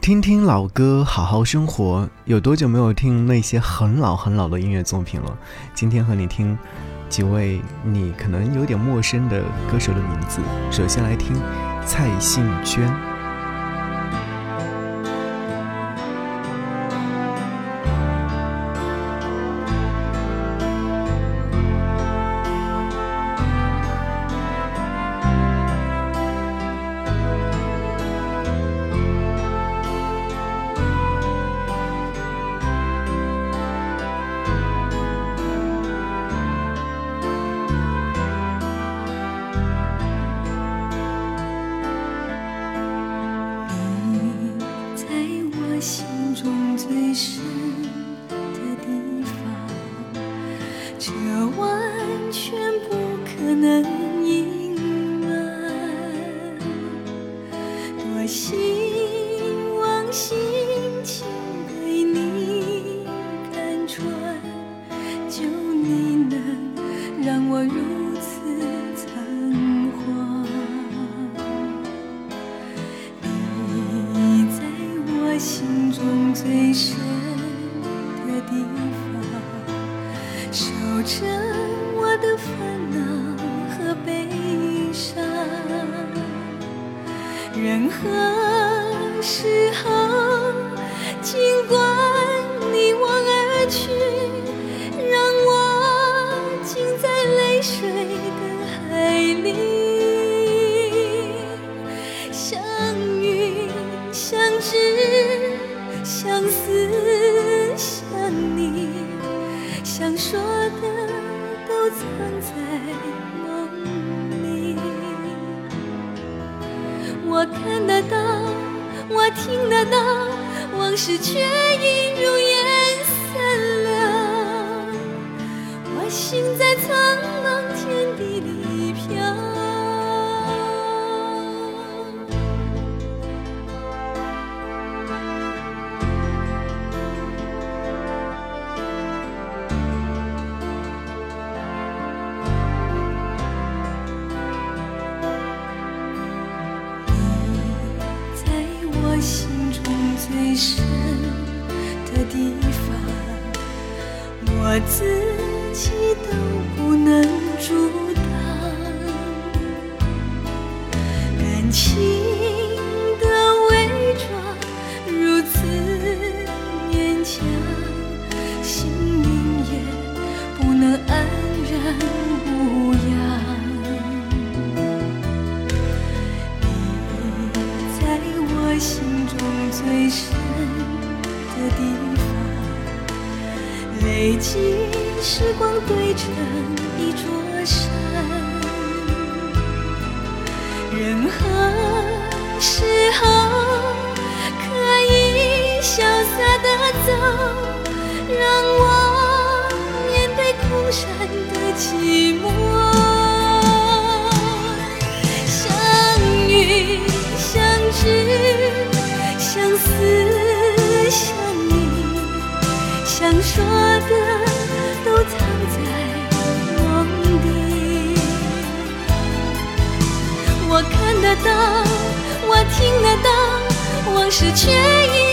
听听老歌，好好生活。有多久没有听那些很老很老的音乐作品了？今天和你听几位你可能有点陌生的歌手的名字。首先来听蔡幸娟。任何时候，往事却已如得到，我听得到，往事却已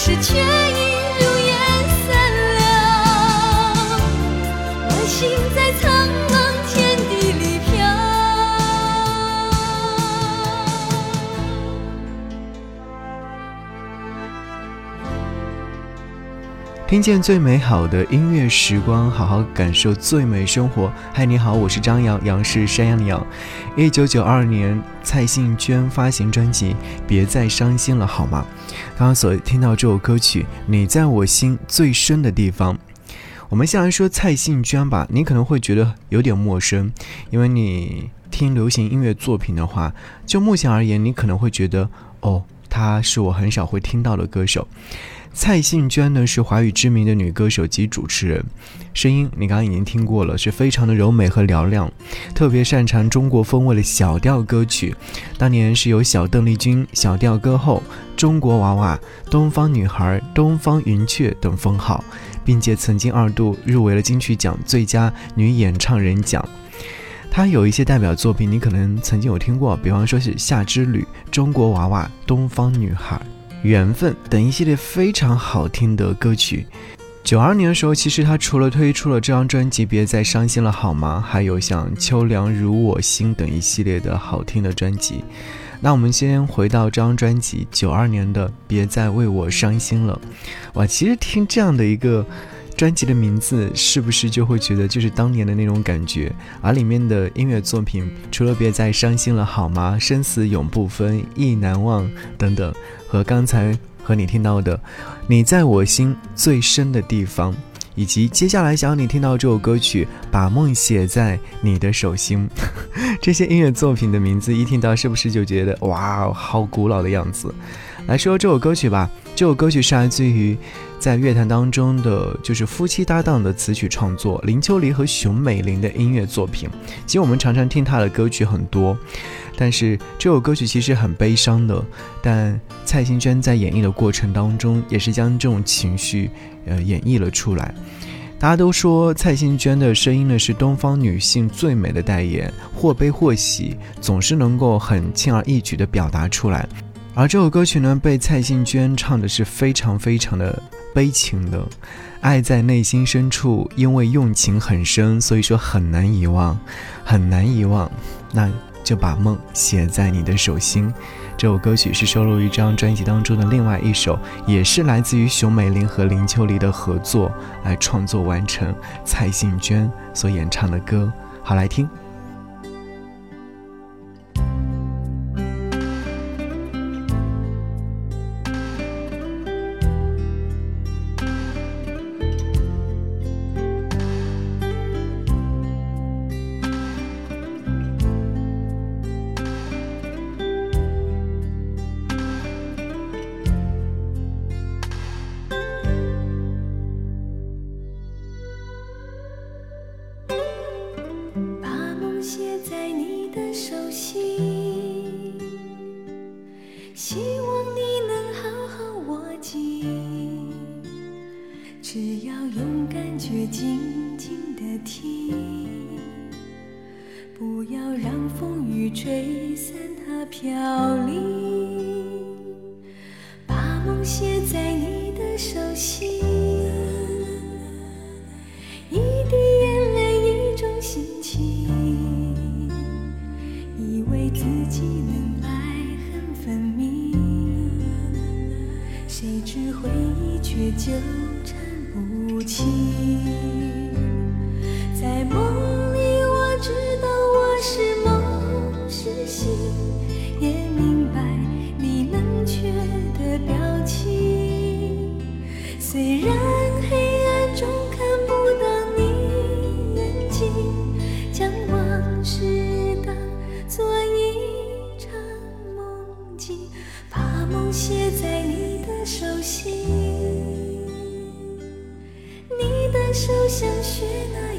往事却已如烟散了。我心在苍茫天地里飘。听见最美好的音乐时光，好好感受最美生活。嗨，你好，我是张扬，杨是山羊的羊。一九九二年。蔡幸娟发行专辑《别再伤心了》，好吗？刚刚所听到这首歌曲《你在我心最深的地方》，我们先来说蔡幸娟吧。你可能会觉得有点陌生，因为你听流行音乐作品的话，就目前而言，你可能会觉得哦，她是我很少会听到的歌手。蔡幸娟呢是华语知名的女歌手及主持人，声音你刚刚已经听过了，是非常的柔美和嘹亮，特别擅长中国风味的小调歌曲。当年是由小邓丽君、小调歌后、中国娃娃、东方女孩、东方云雀等封号，并且曾经二度入围了金曲奖最佳女演唱人奖。她有一些代表作品，你可能曾经有听过，比方说是《夏之旅》、中国娃娃、东方女孩。缘分等一系列非常好听的歌曲。九二年的时候，其实他除了推出了这张专辑《别再伤心了好吗》，还有像《秋凉如我心》等一系列的好听的专辑。那我们先回到这张专辑，九二年的《别再为我伤心了》。哇，其实听这样的一个。专辑的名字是不是就会觉得就是当年的那种感觉？而里面的音乐作品，除了别再伤心了好吗？生死永不分，意难忘等等，和刚才和你听到的，你在我心最深的地方，以及接下来想要你听到这首歌曲，把梦写在你的手心，这些音乐作品的名字一听到，是不是就觉得哇，好古老的样子？来说这首歌曲吧，这首歌曲是来自于。在乐坛当中的就是夫妻搭档的词曲创作，林秋离和熊美玲的音乐作品。其实我们常常听她的歌曲很多，但是这首歌曲其实很悲伤的。但蔡幸娟在演绎的过程当中，也是将这种情绪呃演绎了出来。大家都说蔡幸娟的声音呢是东方女性最美的代言，或悲或喜，总是能够很轻而易举地表达出来。而这首歌曲呢，被蔡幸娟唱的是非常非常的。悲情的爱在内心深处，因为用情很深，所以说很难遗忘，很难遗忘。那就把梦写在你的手心。这首歌曲是收录于这张专辑当中的另外一首，也是来自于熊美玲和林秋离的合作来创作完成，蔡幸娟所演唱的歌。好，来听。飘零，把梦写在你的手心。一滴眼泪一种心情，以为自己能爱恨分明，谁知回忆却纠缠不清，she knows.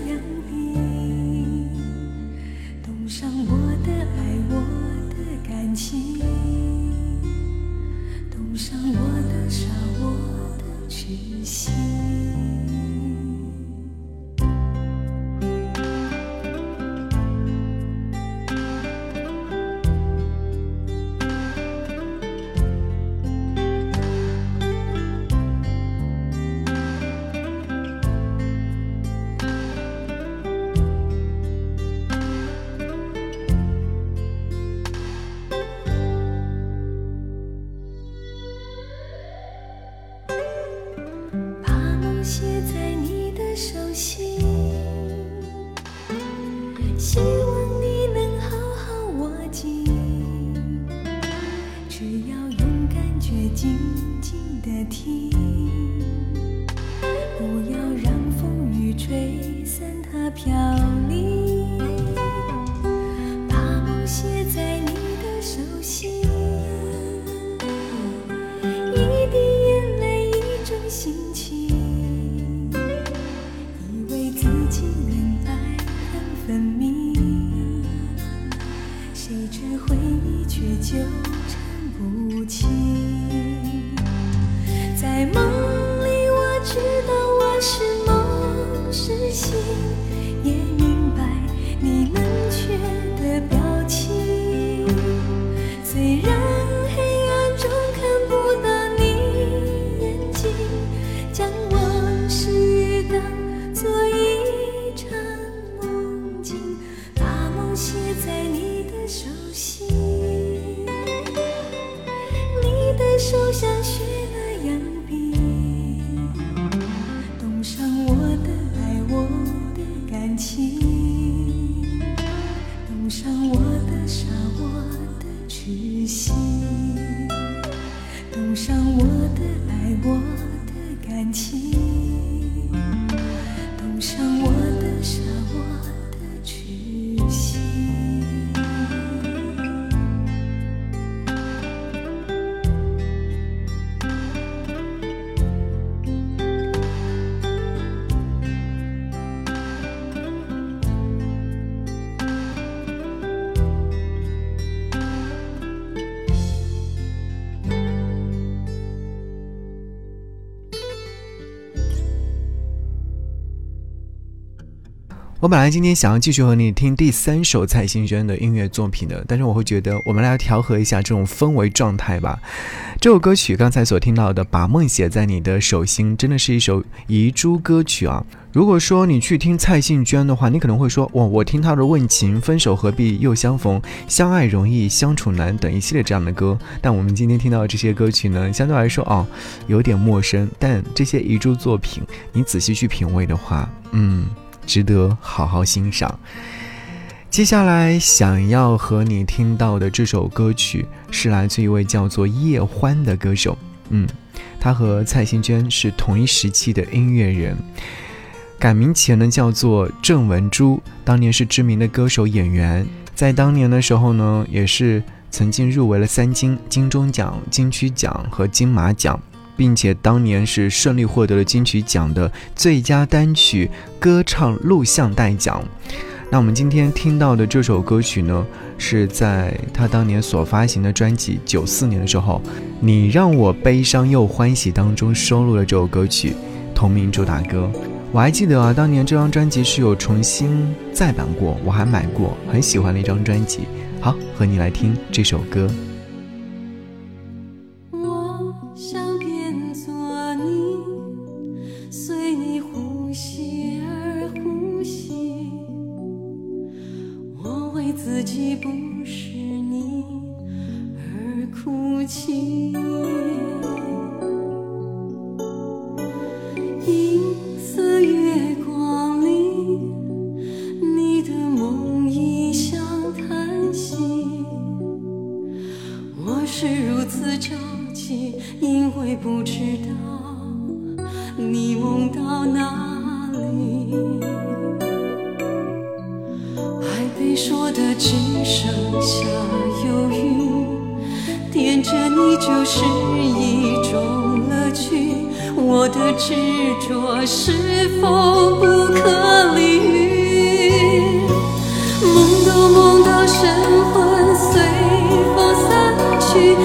是纠缠。感情，冻伤我的傻，我的痴心，冻伤我的爱，我的感情。我本来今天想要继续和你听第三首蔡幸娟的音乐作品的，但是我会觉得我们来调和一下这种氛围状态吧。这首歌曲刚才所听到的《把梦写在你的手心》，真的是一首遗珠歌曲啊。如果说你去听蔡幸娟的话，你可能会说哇，我听她的《问情》《分手何必又相逢》《相爱容易相处难》等一系列这样的歌。但我们今天听到的这些歌曲呢，相对来说哦，有点陌生。但这些遗珠作品，你仔细去品味的话，嗯。值得好好欣赏。接下来想要和你听到的这首歌曲是来自一位叫做叶欢的歌手。嗯，他和蔡幸娟是同一时期的音乐人，改名前呢叫做郑文珠，当年是知名的歌手演员，在当年的时候呢，也是曾经入围了三金：金钟奖、金曲奖和金马奖。并且当年是顺利获得了金曲奖的最佳单曲歌唱录像带奖。那我们今天听到的这首歌曲呢，是在他当年所发行的专辑九四年的时候，《你让我悲伤又欢喜》当中收录了这首歌曲同名主打歌。我还记得啊，当年这张专辑是有重新再版过，我还买过，很喜欢的一张专辑。好，和你来听这首歌。着你就是一种乐趣，我的执着是否不可理喻？梦都梦到神魂随风散去，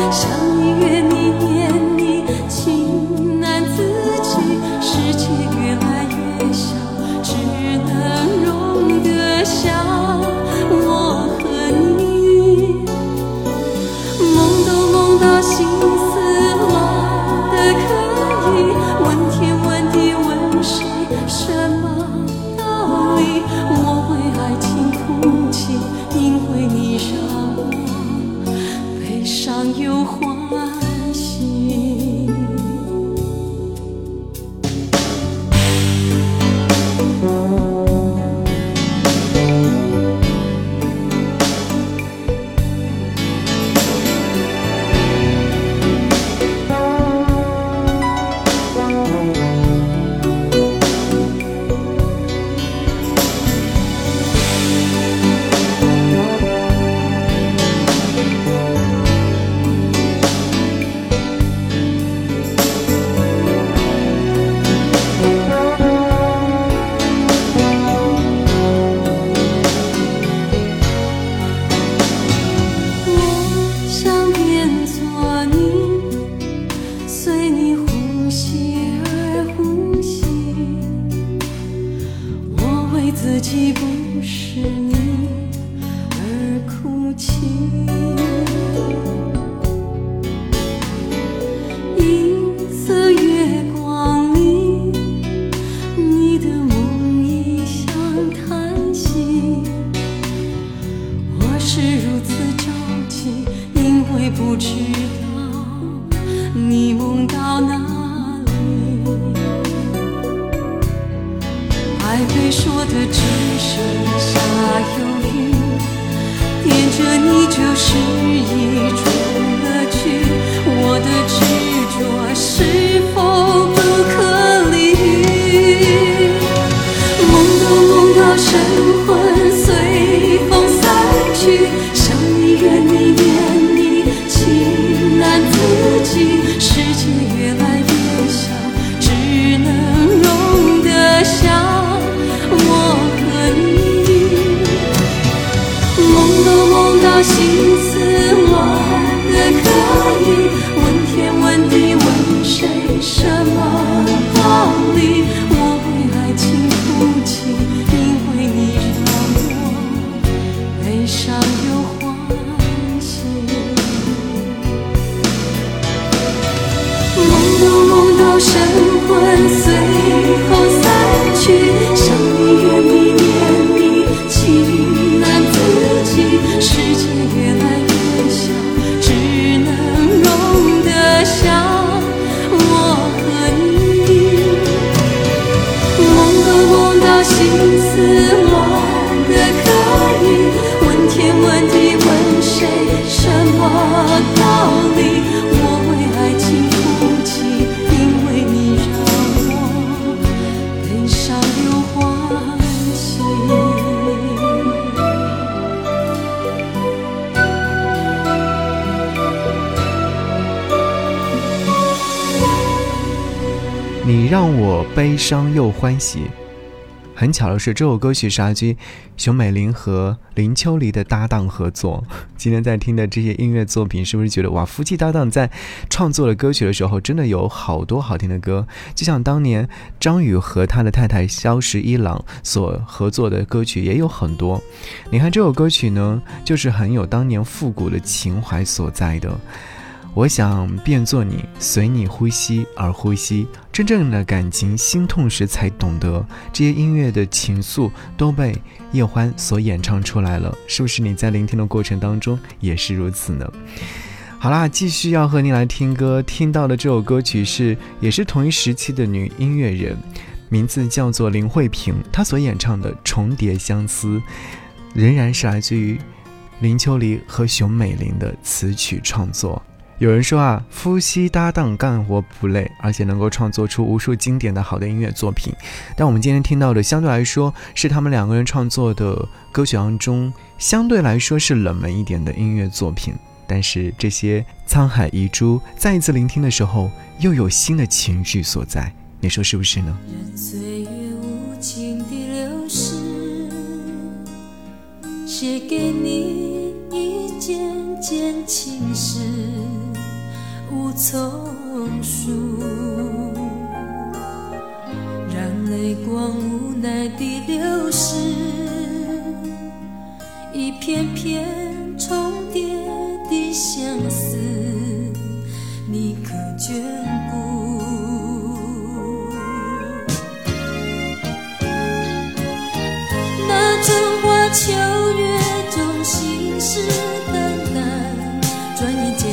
悲伤又欢喜。很巧的是，这首歌曲是阿居、熊美玲和林秋离的搭档合作。今天在听的这些音乐作品，是不是觉得哇，夫妻搭档在创作的歌曲的时候，真的有好多好听的歌？就像当年张宇和他的太太萧十一郎所合作的歌曲也有很多。你看这首歌曲呢，就是很有当年复古的情怀所在的。我想变作你，随你呼吸而呼吸。真正的感情，心痛时才懂得。这些音乐的情愫都被叶欢所演唱出来了，是不是？你在聆听的过程当中也是如此呢？好啦，继续要和你来听歌，听到的这首歌曲是也是同一时期的女音乐人，名字叫做林慧萍，她所演唱的《重叠相思》，仍然是来自于林秋离和熊美玲的词曲创作。有人说啊，夫妻搭档干活不累，而且能够创作出无数经典的好的音乐作品。但我们今天听到的，相对来说是他们两个人创作的歌曲当中，相对来说是冷门一点的音乐作品。但是这些沧海遗珠，再一次聆听的时候，又有新的情绪所在。你说是不是呢？任岁月无情的流逝，写给你一件件情事，无从述，让泪光无奈地流逝，一片片重叠的相思，你可眷顾？那春花秋月中，心事淡淡，转眼间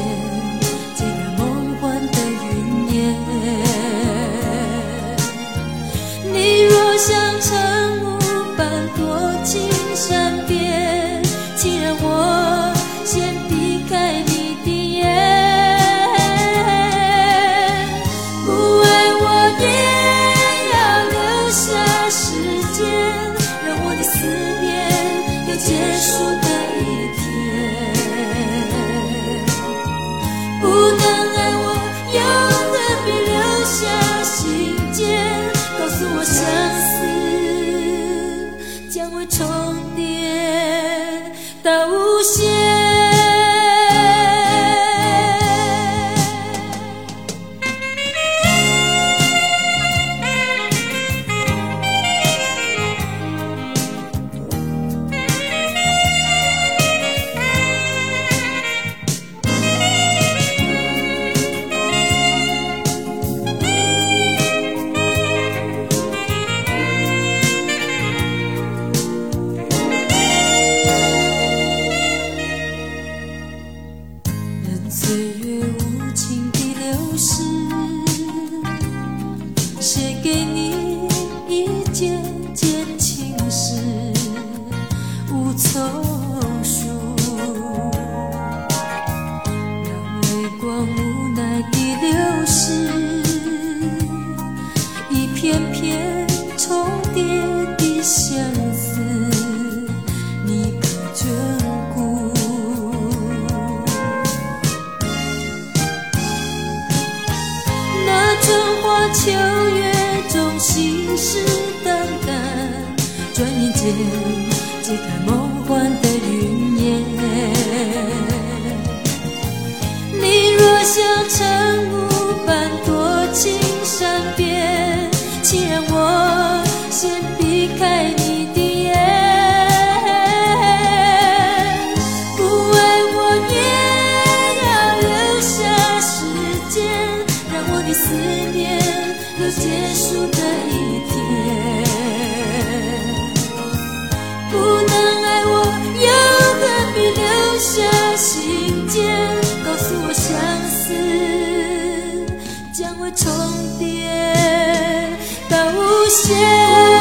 谢？